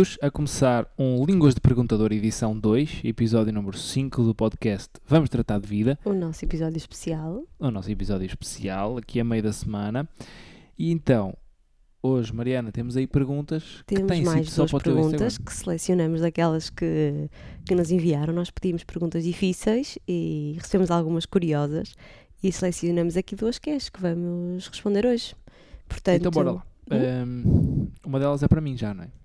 Bem-vindos a começar um Línguas de Perguntador edição 2, episódio número 5 do podcast Vamos Tratar de Vida, O nosso episódio especial. o nosso episódio especial, aqui a meio da semana. E então, hoje, Mariana, temos aí perguntas que Temos têm mais sido só para perguntas que selecionamos daquelas que, que nos enviaram. Nós pedimos perguntas difíceis e recebemos algumas curiosas e selecionamos aqui duas que é as que vamos responder hoje. Portanto, Então, bora lá. Ahm, uma delas é para mim já, não é?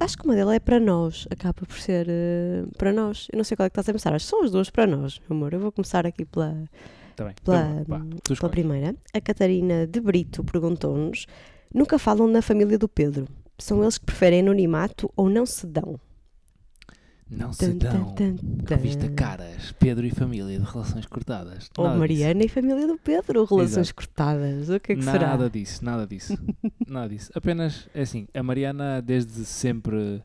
Acho que uma delas é para nós, acaba por ser eh, para nós. Eu não sei qual é que estás a pensar, acho que são as duas para nós, meu amor. Eu vou começar aqui pela, Está bem. pela, Então, vá, tu pela primeira. A Catarina de Brito perguntou-nos: nunca falam na família do Pedro. São eles que preferem anonimato ou não se dão? Não se dão. Revista. Caras, Pedro e família de relações cortadas. Ou Nada disso. Mariana e família do Pedro, relações Exato. cortadas. O que é que nada será? disso, nada disso. nada disso. Apenas, é assim, a Mariana desde sempre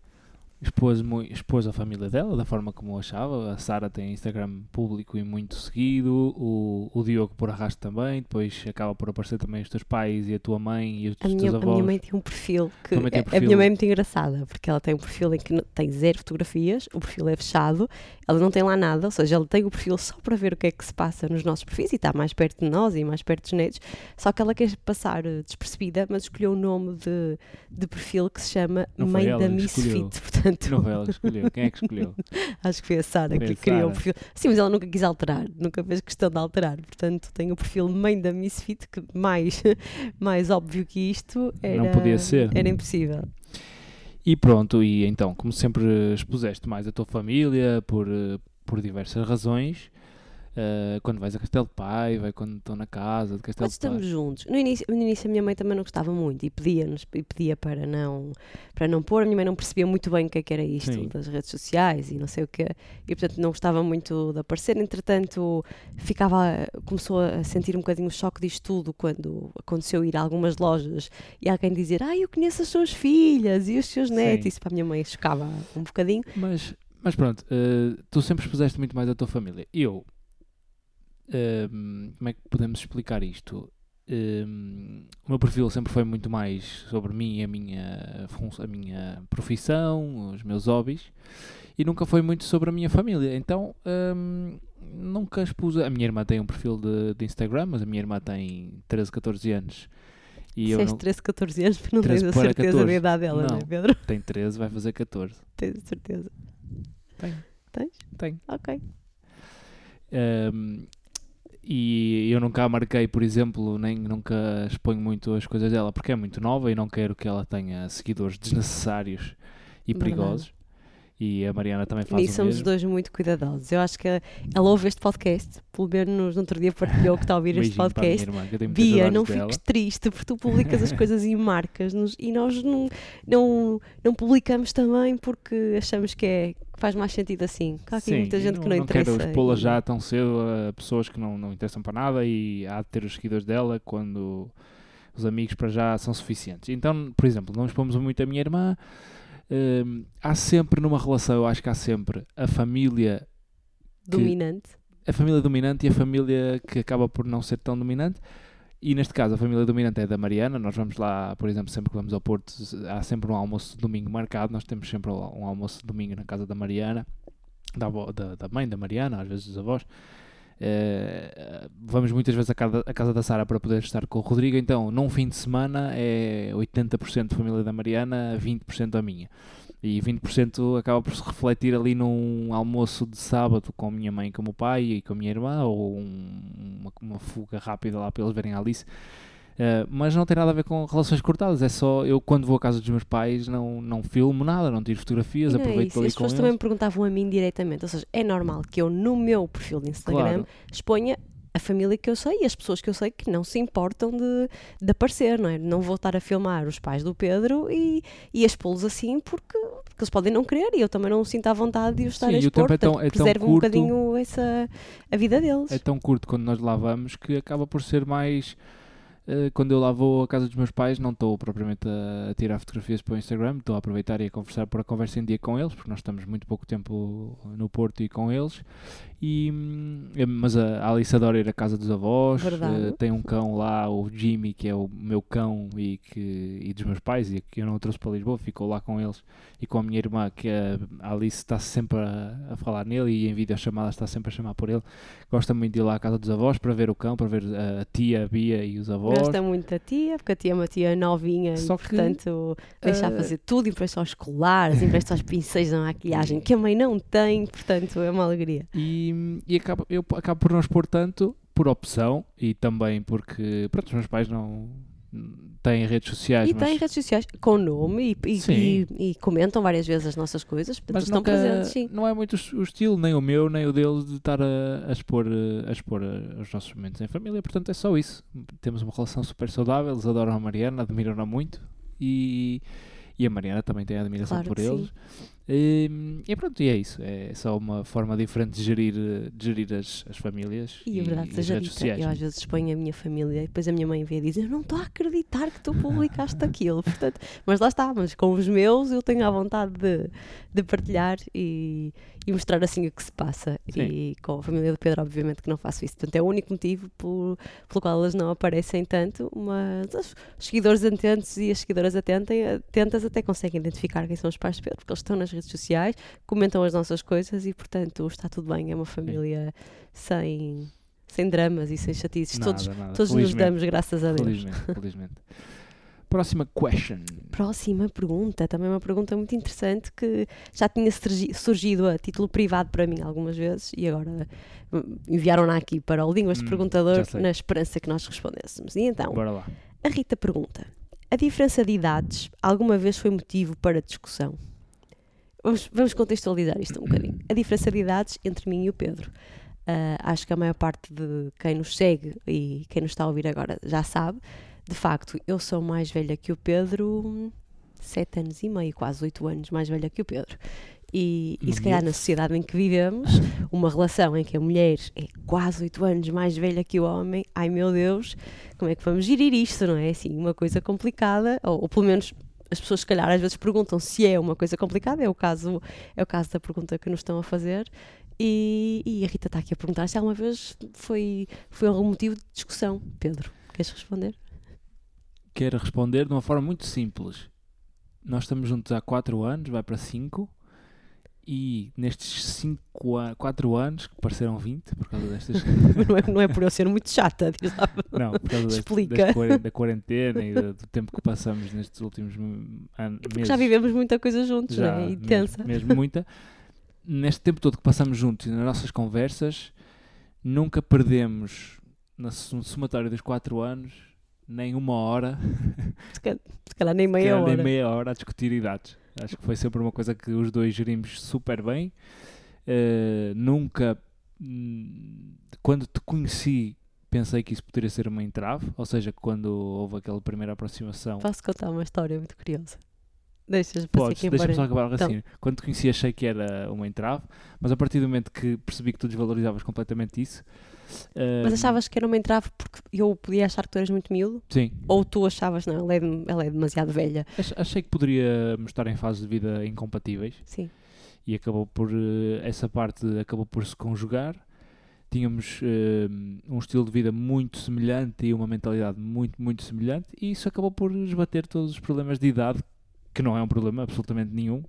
expôs, expôs a família dela da forma como achava. A Sara tem Instagram público e muito seguido. O, o Diogo por arrasto também. Depois acaba por aparecer também os teus pais e a tua mãe e os A minha, teus a avós. minha mãe tem um perfil que tem é- perfil. a minha mãe é muito engraçada porque ela tem um perfil em que tem zero fotografias, o perfil é fechado, ela não tem lá nada, ou seja, ela tem o perfil só para ver o que é que se passa nos nossos perfis e está mais perto de nós e mais perto dos netos, só que ela quer passar eh, despercebida, mas escolheu um nome de, de perfil que se chama Não Mãe da Misfit, portanto Não foi ela que escolheu. Quem é que escolheu? Acho que foi a Sara que criou o perfil. Sim, mas ela nunca quis alterar, nunca fez questão de alterar. Portanto, tem o perfil mãe da Misfit, que mais, mais óbvio que isto era, Não podia ser. era impossível. E pronto, e então, como sempre expuseste mais a tua família por, eh, por diversas razões, eh, quando vais a Castelo de Paiva, quando estão na casa de Castelo de Paiva. estamos juntos. No início, no início a minha mãe também não gostava muito e pedia-nos e pedia para não, para não pôr. A minha mãe não percebia muito bem o que é que era isto Sim. das redes sociais e não sei o quê. E portanto não gostava muito de aparecer. Entretanto, ficava, começou a sentir um bocadinho o choque disto tudo quando aconteceu ir a algumas lojas e alguém dizer: Ah, eu conheço as suas filhas e os seus netos. Sim. Isso para a minha mãe chocava um bocadinho. Mas, mas pronto, eh, tu sempre expuseste muito mais a tua família. Eu, como é que podemos explicar isto? Ehm, o meu perfil sempre foi muito mais sobre mim e a minha, a minha profissão, os meus hobbies, e nunca foi muito sobre a minha família. Então, ehm, nunca expus. A minha irmã tem um perfil de, de Instagram, mas a minha irmã tem 13, 14 anos. E eu Disseste não, 13, 14 anos, porque não 13 tens a certeza 14. da idade dela, não, é, Pedro? tem 13, vai fazer 14. Tens a certeza. Tenho. Tens? Tenho. Ok. Um, e eu nunca a marquei, por exemplo, nem nunca exponho muito as coisas dela porque é muito nova e não quero que ela tenha seguidores desnecessários e Verdade. perigosos. E a Mariana também faz Nisso o somos os mesmo. dois muito cuidadosos. Eu acho que ela ouve este podcast, pelo menos no outro dia partilhou que está a ouvir este podcast. irmã, Bia, não dela. fiques triste porque tu publicas as coisas e marcas-nos e nós não, não, não publicamos também porque achamos que, é, que faz mais sentido assim. Há aqui Sim, muita gente que não interessa. quero expô-la já tão cedo a pessoas que não, não interessam para nada e há de ter os seguidores dela quando os amigos para já são suficientes. Então, por exemplo, não expomos muito a minha irmã. hum, há sempre numa relação, eu acho que há sempre a família Dominante. a família dominante e a família que acaba por não ser tão dominante. E neste caso, a família dominante é da Mariana. Nós vamos lá, por exemplo, sempre que vamos ao Porto, há sempre um almoço de domingo marcado. Nós temos sempre um almoço de domingo na casa da Mariana, da, da, da mãe da Mariana, às vezes dos avós. Eh, vamos muitas vezes à casa, à casa da Sara para poder estar com o Rodrigo. Então, num fim de semana, é 80% da família da Mariana, 20% a minha. E 20% acaba por se refletir ali num almoço de sábado com a minha mãe com o meu pai e com a minha irmã, ou um- uma, uma fuga rápida lá para eles verem a Alice. Uh, mas não tem nada a ver com relações cortadas, é só eu quando vou à casa dos meus pais não, não filmo nada, não tiro fotografias, não é aproveito isso. ali As pessoas eles. também me perguntavam a mim diretamente. Ou seja, é normal que eu no meu perfil de Instagram Claro, exponha a família que eu sei e as pessoas que eu sei que não se importam de, de aparecer, não é? Não vou estar a filmar os pais do Pedro e, e expô-los assim porque, porque eles podem não querer e eu também não sinto à vontade de os estar Sim, a o expor, tempo é tão- é tão preservo um curto. bocadinho essa, a vida deles. é tão curto quando nós lá vamos que acaba por ser mais. Uh, quando eu lá vou à casa dos meus pais, não estou propriamente a, tirar fotografias para o Instagram, estou a aproveitar e a conversar por a conversa em dia com eles, porque nós estamos muito pouco tempo no Porto e com eles. E, hum, mas a Alice adora ir à casa dos avós, Verdade. eh, tem um cão lá, o Jimmy, que é o meu cão e, que, e dos meus pais, e que eu não o trouxe para Lisboa, ficou lá com eles e com a minha irmã, que a Alice está sempre a, a falar nele e em videochamadas está sempre a chamar por ele. Gosta muito de ir lá à casa dos avós para ver o cão, para ver a tia, a Bia e os avós. Gosta muito da tia, porque a tia é uma tia novinha Só e, que, portanto, deixa eh, fazer tudo, empresta aos colares, empresta aos pincéis da maquilhagem, que a mãe não tem, portanto, é uma alegria. E, e acabo, eu acabo por não expor tanto por opção e também porque pronto, os meus pais não têm redes sociais, E mas, tem redes sociais com nome e, e- e- e comentam várias vezes as nossas coisas, portanto, mas estão nunca- presentes, sim. não é muito o estilo, nem o meu, nem o deles, de estar a, a expor, a expor eh, os nossos momentos em família. Portanto, é só isso. Temos uma relação super saudável, eles adoram a Mariana, admiram-na muito e, a Mariana também tem admiração Claro por que sim. Eles. E, e pronto, e é isso. É só uma forma diferente de gerir, de gerir as, as famílias E a verdade as seja redes sociais. eu às vezes exponho a minha família e depois a minha mãe vê e diz: Eu não estou a acreditar que tu publicaste aquilo. Portanto, mas lá está, mas com os meus eu tenho a vontade de, de partilhar e, e mostrar assim o que se passa. Sim. E com a família do Pedro, obviamente, que não faço isso. Portanto, é o único motivo por- pelo qual elas não aparecem tanto, mas os seguidores atentos e as seguidoras atentem, atentas até conseguem identificar quem são os pais de Pedro, porque eles estão nas redes sociais, comentam as nossas coisas e, portanto, está tudo bem. É uma família sem, sem dramas e sem chatices. Nada, todos nada. todos nos damos, graças a Deus. Felizmente, felizmente. Próxima question. Próxima pergunta, também uma pergunta muito interessante que já tinha surgi- surgido a título privado para mim algumas vezes e agora hum, enviaram-na aqui para o Línguas de Hum, Perguntador já sei. na esperança que nós respondêssemos. E então, a Rita pergunta: A diferença de idades alguma vez foi motivo para discussão? Vamos, vamos contextualizar isto um bocadinho. A diferença de idades entre mim e o Pedro. Ah, acho que a maior parte de quem nos segue e quem nos está a ouvir agora já sabe. De facto, eu sou mais velha que o Pedro, sete anos e meio, quase oito anos mais velha que o Pedro. E, e se calhar na sociedade em que vivemos, uma relação em que a mulher é quase oito anos mais velha que o homem, ai meu Deus, como é que vamos gerir isto, não é? Assim, uma coisa complicada, ou, ou pelo menos as pessoas se calhar às vezes perguntam se é uma coisa complicada, é o caso, é o caso da pergunta que nos estão a fazer. E, e a Rita está aqui a perguntar se alguma vez foi, foi algum motivo de discussão. Pedro, queres responder? Quero responder de uma forma muito simples. Nós estamos juntos há 4 anos, vai para 5. E nestes 5 4 anos, que pareceram 20 por causa destas. não, é, não é por eu ser muito chata, diz lá. Não, por causa Explica. deste da quarentena e do, do tempo que passamos nestes últimos anos. Porque já vivemos muita coisa juntos, já, não é? mesmo- Intensa. Mesmo, muita. Neste tempo todo que passamos juntos e nas nossas conversas, nunca perdemos, na sum- somatória dos 4 anos, nem uma hora, Se calhar, se calhar nem meia calhar hora. nem meia hora a discutir idades. Acho que foi sempre uma coisa que os dois gerimos super bem. Eh, nunca, hum, quando te conheci, pensei que isso poderia ser uma entrave, ou seja, quando houve aquela primeira aproximação. Posso contar uma história muito curiosa? Deixas Podes, deixa-me só acabar o raciocínio. Quando te conheci achei que era uma entrave, mas a partir do momento que percebi que tu desvalorizavas completamente isso... Mas hum, achavas que era uma entrave porque eu podia achar que tu eras muito miúdo? Sim, Ou tu achavas, não, ela é, ela é demasiado velha? ach- achei que poderíamos estar em fases de vida incompatíveis. Sim. e acabou por eh, essa parte acabou por se conjugar. Tínhamos eh, um estilo de vida muito semelhante e uma mentalidade muito, muito semelhante, e isso acabou por esbater todos os problemas de idade, que não é um problema absolutamente nenhum.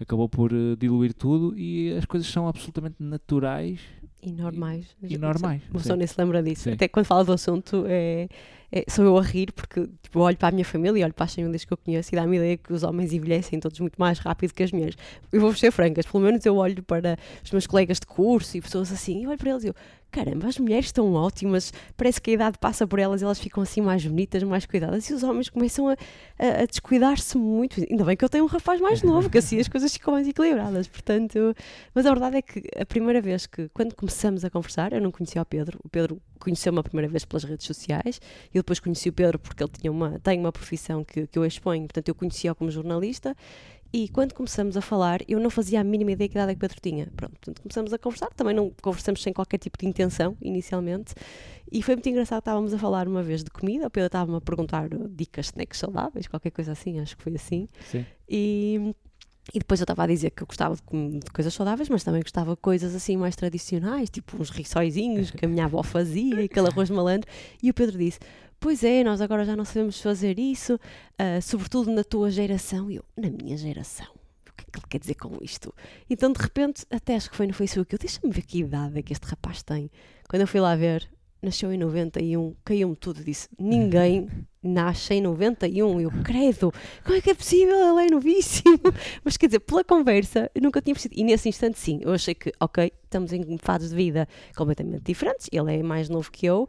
Acabou por eh, diluir tudo e as coisas são absolutamente naturais E normais. e normais. Uma pessoa nem se lembra disso. Sim. Até quando fala do assunto, é, é- sou eu a rir, porque tipo, olho para a minha família, olho para as famílias que eu conheço e dá-me ideia que os homens envelhecem todos muito mais rápido que as mulheres. Eu vou ser francas, pelo menos eu olho para os meus colegas de curso e pessoas assim, e olho para eles e eu, caramba, as mulheres estão ótimas, parece que a idade passa por elas e elas ficam assim mais bonitas, mais cuidadas, e os homens começam a, a- a descuidar-se muito. Ainda bem que eu tenho um rapaz mais novo, que assim as coisas ficam mais equilibradas, portanto. Mas a verdade é que a primeira vez que, quando começamos a conversar, eu não conhecia o Pedro, o Pedro conheceu-me a primeira vez pelas redes sociais, e depois conheci o Pedro porque ele tinha uma, tem uma profissão que, que eu exponho, portanto eu conhecia-o como jornalista, e quando começamos a falar, eu não fazia a mínima ideia que idade é que o Pedro tinha. Pronto, portanto começamos a conversar, também não conversamos sem qualquer tipo de intenção, inicialmente, e foi muito engraçado, estávamos a falar uma vez de comida, o Pedro estava-me a perguntar dicas de snacks saudáveis, qualquer coisa assim, acho que foi assim, Sim. e, E depois eu estava a dizer que eu gostava de, coisas saudáveis, mas também gostava de coisas assim mais tradicionais, tipo uns rissóizinhos que a minha avó fazia, aquele arroz malandro. E o Pedro disse: Pois é, nós agora já não sabemos fazer isso, ah, sobretudo na tua geração. E eu, na minha geração? O que é que ele quer dizer com isto? Então, de repente, até acho que foi no Facebook, eu deixa-me ver que idade é que este rapaz tem. Quando eu fui lá ver, nasceu em 91, caiu-me tudo, disse: Ninguém nasce em 91. Eu, credo, como é que é possível? Ele é novíssimo. Mas quer dizer, pela conversa, eu nunca tinha percebido. E nesse instante, sim, eu achei que, ok, estamos em fases de vida completamente diferentes. Ele é mais novo que eu.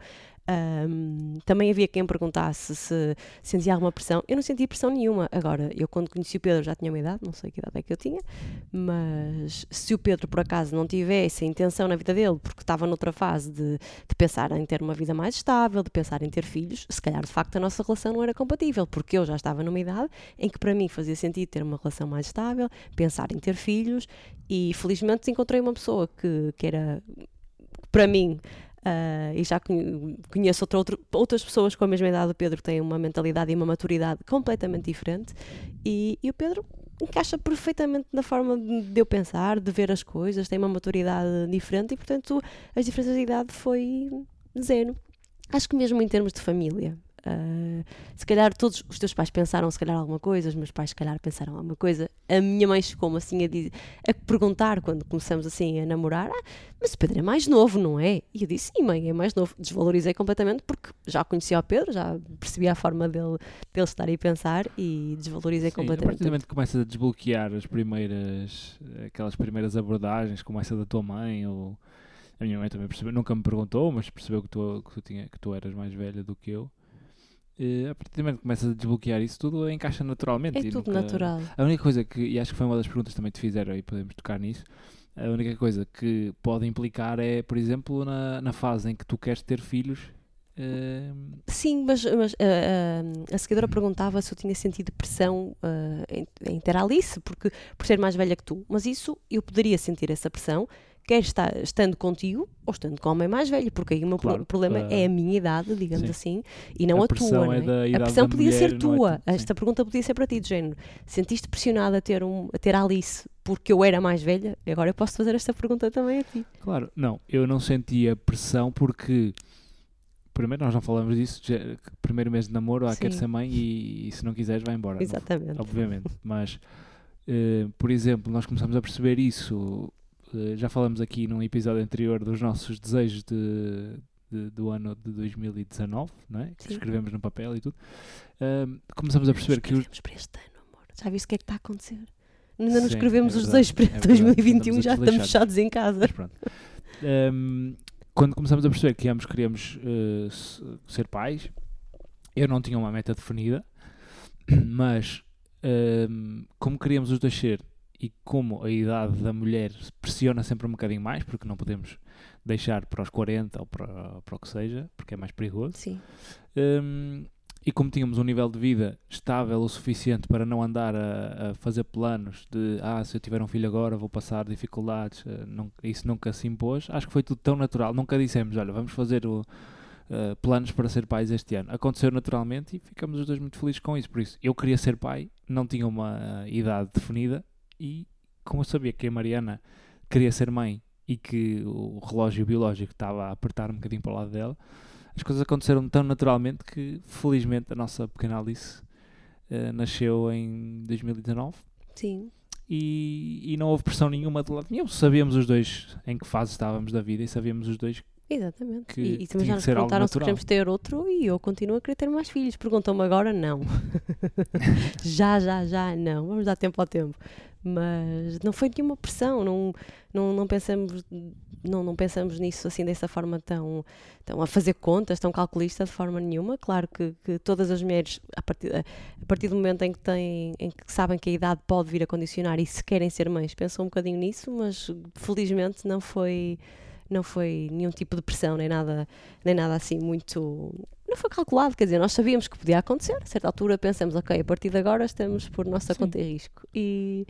Ahm, também havia quem perguntasse se sentia alguma pressão. Eu não senti pressão nenhuma. Agora, eu quando conheci o Pedro já tinha uma idade, não sei que idade é que eu tinha, mas se o Pedro por acaso não tivesse a intenção na vida dele, porque estava noutra fase de, de pensar em ter uma vida mais estável, de pensar em ter filhos, se calhar de facto a nossa relação não era compatível, porque eu já estava numa idade em que para mim fazia sentido ter uma relação mais estável, pensar em ter filhos e felizmente encontrei uma pessoa que, que era para mim ah, e já conhe- conheço outra, outra- outras pessoas com a mesma idade. Do Pedro que têm uma mentalidade e uma maturidade completamente diferente. E, e o Pedro encaixa perfeitamente na forma de de eu pensar, de ver as coisas, tem uma maturidade diferente e portanto as diferenças de idade foi zero. Acho que mesmo em termos de família, ah, se calhar todos os teus pais pensaram se calhar alguma coisa, os meus pais se calhar pensaram alguma coisa. A minha mãe chegou-me assim a, dizer, a perguntar quando começamos assim a namorar, ah, mas o Pedro é mais novo, não é? E eu disse, sim mãe, é mais novo. Desvalorizei completamente porque já conhecia o Pedro, já percebia a forma dele, dele estar a pensar e desvalorizei Sim, a completamente. partir do momento que começas a desbloquear as primeiras, aquelas primeiras abordagens, como essa da tua mãe, ou a minha mãe também percebeu, nunca me perguntou, mas percebeu que tu, que tu, tinha, que tu eras mais velha do que eu. E, a partir do momento que começas a desbloquear isso tudo, encaixa naturalmente. É tudo nunca- natural. A única coisa que, e acho que foi uma das perguntas que também te fizeram e podemos tocar nisso, a única coisa que pode implicar é, por exemplo, na, na fase em que tu queres ter filhos. eh, Sim, mas, mas, ah, ah, a seguidora perguntava se eu tinha sentido pressão em, em ter a Alice, porque, por ser mais velha que tu. Mas isso eu poderia sentir essa pressão, quer estar, estando contigo ou estando com a mãe mais velha, porque aí o meu Claro, problema ah, é a minha idade, digamos sim. assim, e não A a, tua. não é é? a pressão podia ser mulher, não é tua. tu, sim. Esta pergunta podia ser para ti, de género. Sentiste pressionada a ter, um, a ter a Alice porque eu era mais velha? Agora eu posso fazer esta pergunta também a ti. Claro, não, eu não sentia pressão porque, primeiro, nós não falamos disso, já- primeiro mês de namoro, ah, quero Sim. ser mãe e, e se não quiseres vai embora. Não- Exatamente. obviamente, mas, eh, por exemplo, nós começamos a perceber isso, já falamos aqui num episódio anterior dos nossos desejos de, de- do ano de 2019, não é? que Sim. escrevemos no papel e tudo, Ahm, começamos a perceber que os, para este ano, amor. Já viste o que é que está a acontecer? Ainda não Sim, escrevemos é os verdade, dois para é verdade. 2021 Andamos já estamos fechados em casa. Ahm, quando começamos a perceber que ambos queríamos eh, se- ser pais, eu não tinha uma meta definida, mas ahm, como queríamos os dois ser e como a idade da mulher pressiona sempre um bocadinho mais, porque não podemos deixar para os 40 ou para, para o que seja, porque é mais perigoso. Sim, Hum, e como tínhamos um nível de vida estável o suficiente para não andar a, a fazer planos de ah, se eu tiver um filho agora vou passar dificuldades, eh, não- isso nunca se impôs. Acho que foi tudo tão natural. Nunca dissemos, olha, vamos fazer o, eh, planos para ser pais este ano. Aconteceu naturalmente e ficamos os dois muito felizes com isso. Por isso, eu queria ser pai, não tinha uma eh, idade definida e como eu sabia que a Mariana queria ser mãe e que o relógio biológico estava a apertar um bocadinho para o lado dela, as coisas aconteceram tão naturalmente que, felizmente, a nossa pequena Alice eh, nasceu em 2019 sim. e, e não houve pressão nenhuma de lado nenhum. Sabíamos os dois em que fase estávamos da vida e sabíamos os dois Exatamente. Que e, e também já nos perguntaram se queremos ter outro e eu continuo a querer ter mais filhos. Perguntam-me agora, não. já, já, já, não. Vamos dar tempo ao tempo. Mas não foi nenhuma pressão, não, não, não, pensamos, não, não pensamos nisso assim dessa forma tão, tão a fazer contas, tão calculista de forma nenhuma. Claro que, que todas as mulheres, a partir, a partir do momento em que, têm, em que sabem que a idade pode vir a condicionar e se querem ser mães, pensam um bocadinho nisso, mas felizmente não foi não foi nenhum tipo de pressão, nem nada, nem nada assim muito. Não foi calculado, quer dizer, nós sabíamos que podia acontecer. A certa altura pensamos, ok, a partir de agora estamos por nossa Sim. conta e risco. E,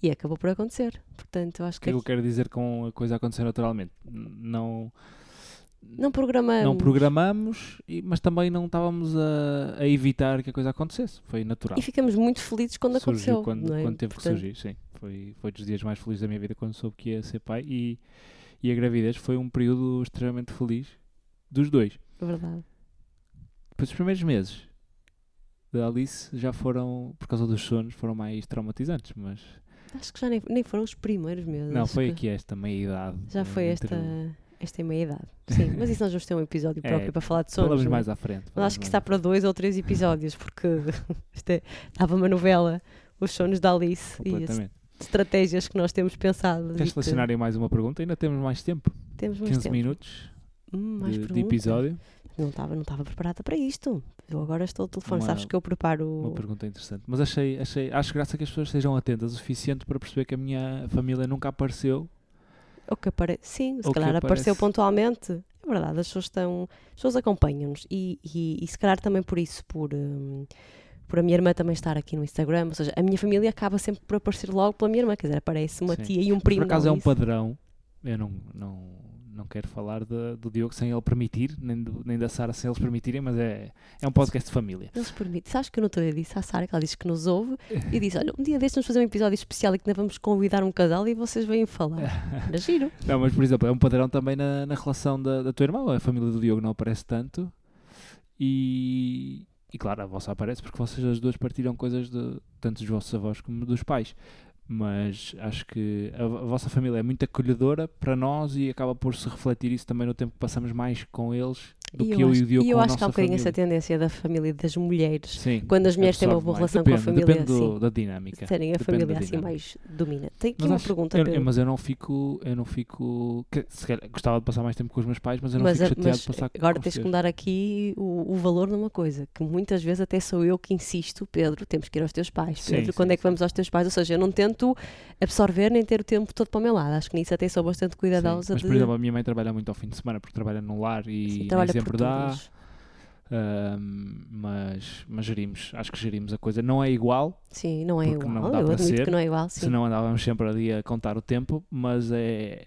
e acabou por acontecer. Portanto, acho O que é que eu quero dizer com a coisa acontecer naturalmente? Não, não programamos. não programamos, mas também não estávamos a, a evitar que a coisa acontecesse. Foi natural. E ficamos muito felizes quando Surgiu aconteceu. quando, é? quando teve Portanto, que surgir, sim. Foi, foi dos dias mais felizes da minha vida quando soube que ia ser pai e, e a gravidez foi um período extremamente feliz dos dois. É verdade. Depois os primeiros meses da Alice já foram, por causa dos sonos, foram mais traumatizantes, mas Acho que já nem, nem foram os primeiros meses. não, foi que aqui esta meia-idade. Já eh, foi esta, o- esta é meia idade. Sim, mas isso nós vamos ter um episódio É, próprio para falar de sonos. Falamos é? mais à frente. Mas acho que está para dois ou três episódios, porque isto é, estava uma novela, Os Sonos da Alice e as estratégias que nós temos pensado. Queres que selecionar aí mais uma pergunta? Ainda temos mais tempo. Temos mais 15 tempo. minutos Hum, de, de episódio. Não estava não estava preparada para isto. Eu agora estou ao telefone. Uma- Sabes que eu preparo. Uma pergunta interessante. Mas achei, achei, acho graça que as pessoas estejam atentas o suficiente para perceber que a minha família nunca apareceu. O que apare... Sim, se calhar apareceu aparece. pontualmente. É verdade, as pessoas estão. As pessoas acompanham-nos e, e, e se calhar também por isso, por, hum, por a minha irmã também estar aqui no Instagram. Ou seja, a minha família acaba sempre por aparecer logo pela minha irmã. Quer dizer, aparece uma Sim. tia e um primo. por acaso é um Alice. padrão. Eu não, não, não quero falar de- do Diogo sem ele permitir, nem, do- nem da Sara sem eles permitirem, mas é, é um podcast de família. Eles permitem. Sabes que eu não estou a disse à Sara, que ela disse que nos ouve e disse: Olha, um dia destes vamos fazer um episódio especial e que ainda vamos convidar um casal e vocês vêm falar. Era giro. Não, mas por exemplo, é um padrão também na, na relação da, da tua irmã. A família do Diogo não aparece tanto. E, e claro, a vossa aparece porque vocês as duas partilham coisas de tanto dos vossos avós como dos pais. Mas acho que a, vo- a vossa família é muito acolhedora para nós e acaba por se refletir isso também no tempo que passamos mais com eles do E que eu acho, e o eu acho que há um bocadinho essa tendência da família das mulheres. Sim, Quando as mulheres têm uma boa relação com a Depende, família, depende do- assim. da dinâmica. Serem a Depende família assim mais domina. Tem aqui Mas, uma acho- pergunta, eu, mas eu não fico, eu não fico, que, se calhar, gostava de passar mais tempo com os meus pais, mas eu não Mas, fico chateado mas de passar agora com tens que teus. me dar aqui o, o valor numa coisa, que muitas vezes até sou eu que insisto, Pedro, temos que ir aos teus pais. Sim, Pedro, sim, quando é que sim. vamos aos teus pais? Ou seja, eu não tento absorver nem ter o tempo todo para o meu lado. Acho que nisso até sou bastante Sim, cuidadosa Mas, por exemplo, a minha mãe trabalha muito ao fim de semana porque trabalha no lar e Sim, trabalha sempre dá. ahm, mas, mas gerimos, acho que gerimos a coisa. Não é igual, Sim, não é igual. não dá eu para ser, que não é igual, sim. senão andávamos sempre ali a contar o tempo, mas é,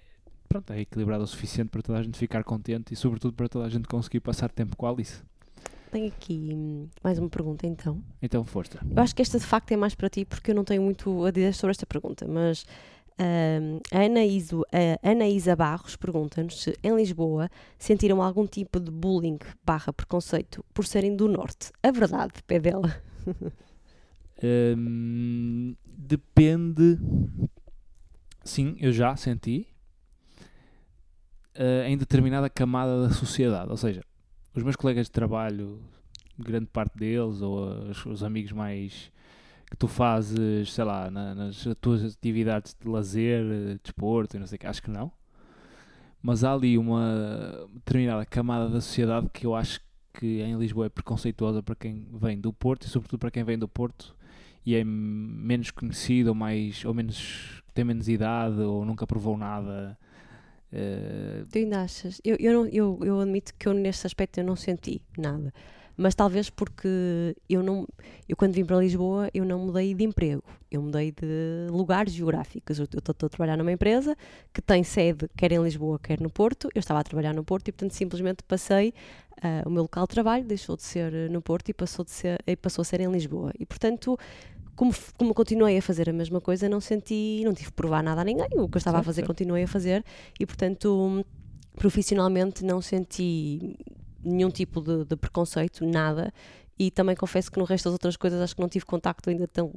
pronto, é equilibrado o suficiente para toda a gente ficar contente e, sobretudo, para toda a gente conseguir passar tempo com a Alice. Tenho aqui hum, mais uma pergunta então. Então, força. Eu acho que esta de facto é mais para ti porque eu não tenho muito a dizer sobre esta pergunta, mas hum, a Ana, Iso, a Ana Isa Barros pergunta-nos se em Lisboa sentiram algum tipo de bullying barra preconceito por serem do Norte. A verdade, pé dela. Hum, depende. Sim, eu já senti. eh, em determinada camada da sociedade. Ou seja, os meus colegas de trabalho, grande parte deles, ou os, os amigos mais que tu fazes, sei lá, na- nas tuas atividades de lazer, eh, desporto e não sei o que, acho que não. Mas há ali uma determinada camada da sociedade que eu acho que em Lisboa é preconceituosa para quem vem do Porto e sobretudo para quem vem do Porto e é menos conhecido ou mais ou menos tem menos idade ou nunca provou nada eh, Tu ainda achas? Eu, eu, não- eu, eu admito que eu neste aspecto eu não senti nada. Mas talvez porque eu não eu quando vim para Lisboa eu não mudei de emprego, eu mudei de lugares geográficos. Eu estou a trabalhar numa empresa que tem sede quer em Lisboa, quer no Porto. Eu estava a trabalhar no Porto e portanto simplesmente passei ah, o meu local de trabalho deixou de ser no Porto e passou, de ser, e passou a ser em Lisboa. E portanto como, como continuei a fazer a mesma coisa, não senti, não tive que provar nada a ninguém. O que eu estava a Certo, fazer, certo. continuei a fazer e, portanto, profissionalmente não senti nenhum tipo de, de preconceito, nada. E também confesso que no resto das outras coisas acho que não tive contacto ainda tão,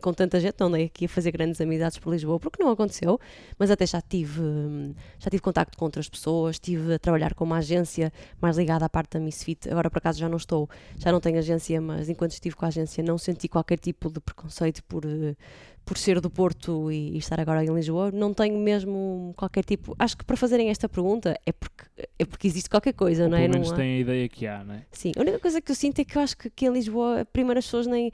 com tanta gente, não andei aqui a fazer grandes amizades por Lisboa, porque não aconteceu, mas até já tive, hum, já tive contacto com outras pessoas, estive a trabalhar com uma agência mais ligada à parte da Misfit, agora por acaso já não estou, já não tenho agência, mas enquanto estive com a agência não senti qualquer tipo de preconceito por, eh, por ser do Porto e, e estar agora em Lisboa, não tenho mesmo qualquer tipo, acho que para fazerem esta pergunta é porque, é porque existe qualquer coisa, ou não é? pelo Não menos há- tem a ideia que há não é? Sim, a única coisa que eu sinto é que eu acho que aqui em Lisboa, primeiro as pessoas nem.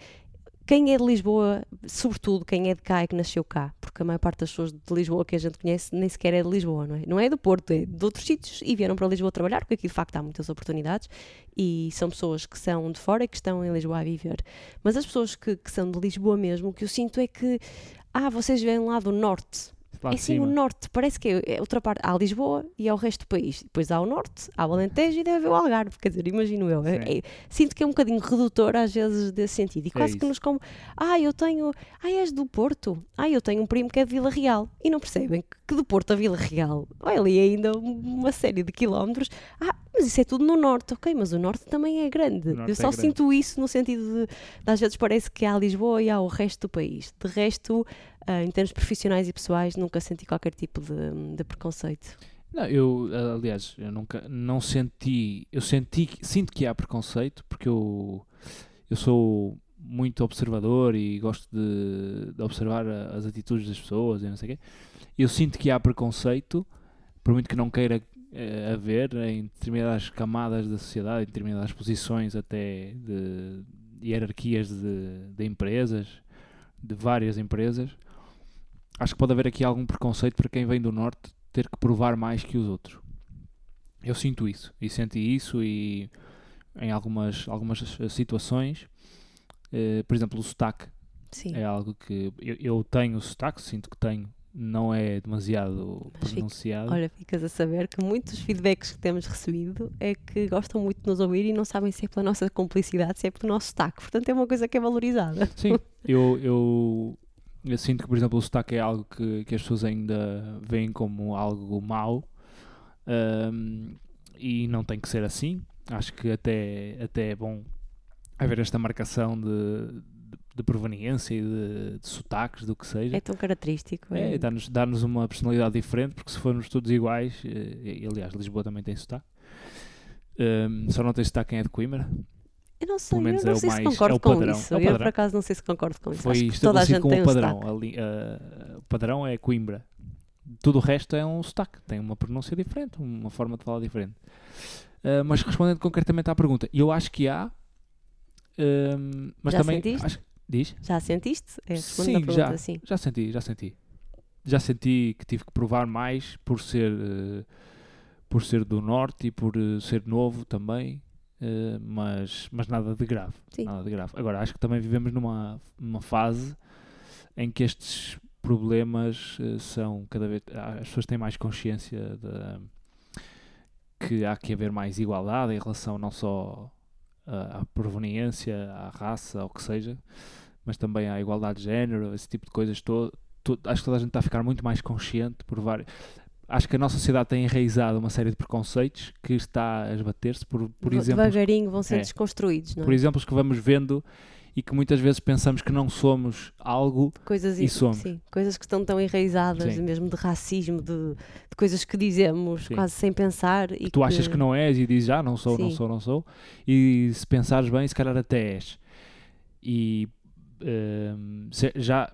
Quem é de Lisboa, sobretudo quem é de cá é que nasceu cá, porque a maior parte das pessoas de Lisboa que a gente conhece nem sequer é de Lisboa, não é? Não é do Porto, é de outros sítios e vieram para Lisboa trabalhar, porque aqui de facto há muitas oportunidades e são pessoas que são de fora e que estão em Lisboa a viver. Mas as pessoas que, que são de Lisboa mesmo, o que eu sinto é que, ah, vocês vêm lá do Norte. Lá é cima. o norte, parece que é, é outra parte. Há Lisboa e há o resto do país. Depois há o norte, há o Alentejo e deve haver o Algarve. Quer dizer, imagino eu. É- Sim. é- sinto que é um bocadinho redutor às vezes desse sentido. E quase que nos como. Ah, eu tenho. Ah, és do Porto. Ah, eu tenho um primo que é de Vila Real. E não percebem que, do Porto a Vila Real vai ali ainda uma série de quilómetros. Ah, mas isso é tudo no norte. Ok, mas o norte também é grande. Eu é só grande. sinto isso no sentido de, de. Às vezes parece que há Lisboa e há o resto do país. De resto. Ah, em termos profissionais e pessoais, nunca senti qualquer tipo de, de preconceito. Não, eu, aliás, eu nunca, não senti, eu senti, sinto que há preconceito, porque eu, eu sou muito observador e gosto de, de observar a- as atitudes das pessoas e não sei o quê. Eu sinto que há preconceito, por muito que não queira eh, haver, em determinadas camadas da sociedade, em determinadas posições até de hierarquias de, de empresas, de várias empresas. Acho que pode haver aqui algum preconceito para quem vem do Norte ter que provar mais que os outros. Eu sinto isso e senti isso e em algumas, algumas situações, eh, por exemplo, o sotaque Sim. é algo que eu, eu tenho sotaque, sinto que tenho, não é demasiado Mas pronunciado. Olha, ficas a saber que muitos feedbacks que temos recebido é que gostam muito de nos ouvir e não sabem se é pela nossa complicidade, se é pelo nosso sotaque. Portanto, é uma coisa que é valorizada. Sim, eu, eu, eu sinto que, por exemplo, o sotaque é algo que, que as pessoas ainda veem como algo mau ahm, e não tem que ser assim. Acho que até, até é bom haver esta marcação de, de, de proveniência e de, de sotaques, do que seja. É tão característico. É, É, dá-nos dá-nos uma personalidade diferente, porque se formos todos iguais, eh, e, aliás, Lisboa também tem sotaque. Ahm, só não tem sotaque quem é de Coimbra. Eu não sei, eu não é sei se mais- é concordo o com isso. é Eu, por acaso, não sei se concordo com isso. Foi Acho toda a gente tem o um padrão. ah, o padrão é Coimbra. Tudo o resto é um sotaque, tem uma pronúncia diferente, uma forma de falar diferente. Ah, mas respondendo concretamente à pergunta, eu acho que há, ahm, mas Já também sentiste? acho- diz? Já sentiste? É a segunda Sim, pergunta, já. sim. Já senti, já senti. Já senti que tive que provar mais por ser eh, por ser do norte e por eh, ser novo também, eh, mas, mas nada de grave. Sim. Nada de grave. Agora, acho que também vivemos numa, numa fase em que estes problemas eh, são cada vez. As pessoas têm mais consciência de que há que haver mais igualdade em relação não só à à proveniência, à raça, ao que seja, mas também à igualdade de género, esse tipo de coisas. Todo, acho que toda a gente está a ficar muito mais consciente por vários. Acho que a nossa sociedade tem enraizado uma série de preconceitos que está a esbater-se por, por exemplos Devagarinho vão sendo É. desconstruídos, não é? por exemplos que vamos vendo e que muitas vezes pensamos que não somos algo coisas E e- somos. sim, coisas que estão tão enraizadas, Sim. mesmo de racismo, de, de coisas que dizemos Sim. quase sem pensar. E que tu achas que não és e dizes, ah, não sou, não Sim. sou, não sou, e se pensares bem, se calhar até és. E ehm, já,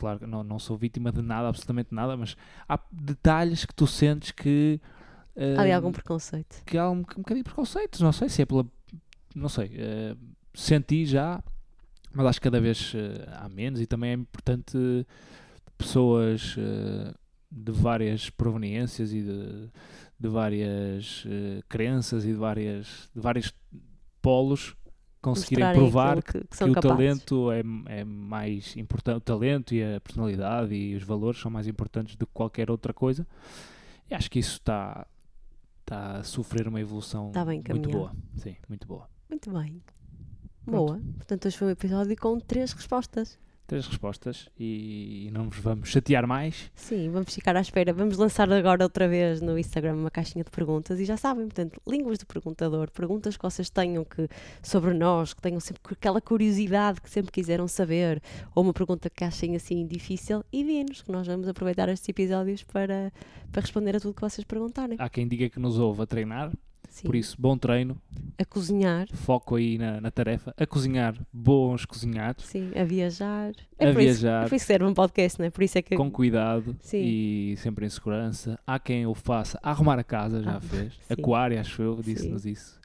claro, que não, não sou vítima de nada, absolutamente nada, mas há detalhes que tu sentes que. Há ali ehm, algum preconceito. que há um, um bocadinho de preconceito, não sei se é pela. Não sei, eh, senti já, mas acho que cada vez eh, há menos e também é importante pessoas eh, de várias proveniências e de, de várias crenças e de, várias, de vários polos conseguirem provar que, que, que o capazes. talento é, é mais importante, o talento e a personalidade e os valores são mais importantes do que qualquer outra coisa. E acho que isso está está a sofrer uma evolução bem muito boa. Sim, muito boa. Muito bem. Pronto. Boa. Portanto, hoje foi um episódio com três respostas. Três respostas e, e não vos vamos chatear mais. Sim, vamos ficar à espera. Vamos lançar agora outra vez no Instagram uma caixinha de perguntas e já sabem, portanto, línguas do perguntador, perguntas que vocês tenham que, sobre nós, que tenham sempre aquela curiosidade que sempre quiseram saber, ou uma pergunta que achem assim difícil, enviem-nos, que nós vamos aproveitar estes episódios para, para responder a tudo que vocês perguntarem. Há quem diga que nos ouve a treinar, Sim. por isso, bom treino, A cozinhar, foco aí na, na tarefa. A cozinhar, bons cozinhados, sim, a viajar. A por isso- viajar. é por isso que serve um podcast, não é? Por isso é que. com cuidado Sim. e sempre em segurança. Há quem o faça a arrumar a casa, já Ah, fez. sim. Aquário, acho eu, disse-nos isso.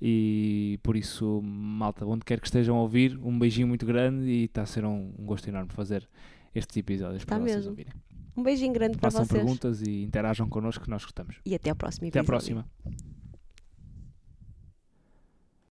E por isso, malta, onde quer que estejam a ouvir, um beijinho muito grande e está a ser um, um gosto enorme fazer estes episódios Está para vocês mesmo. ouvirem. Um beijinho grande para Façam vocês. perguntas e interajam connosco que nós gostamos. E até ao próximo Até à episódio. próxima.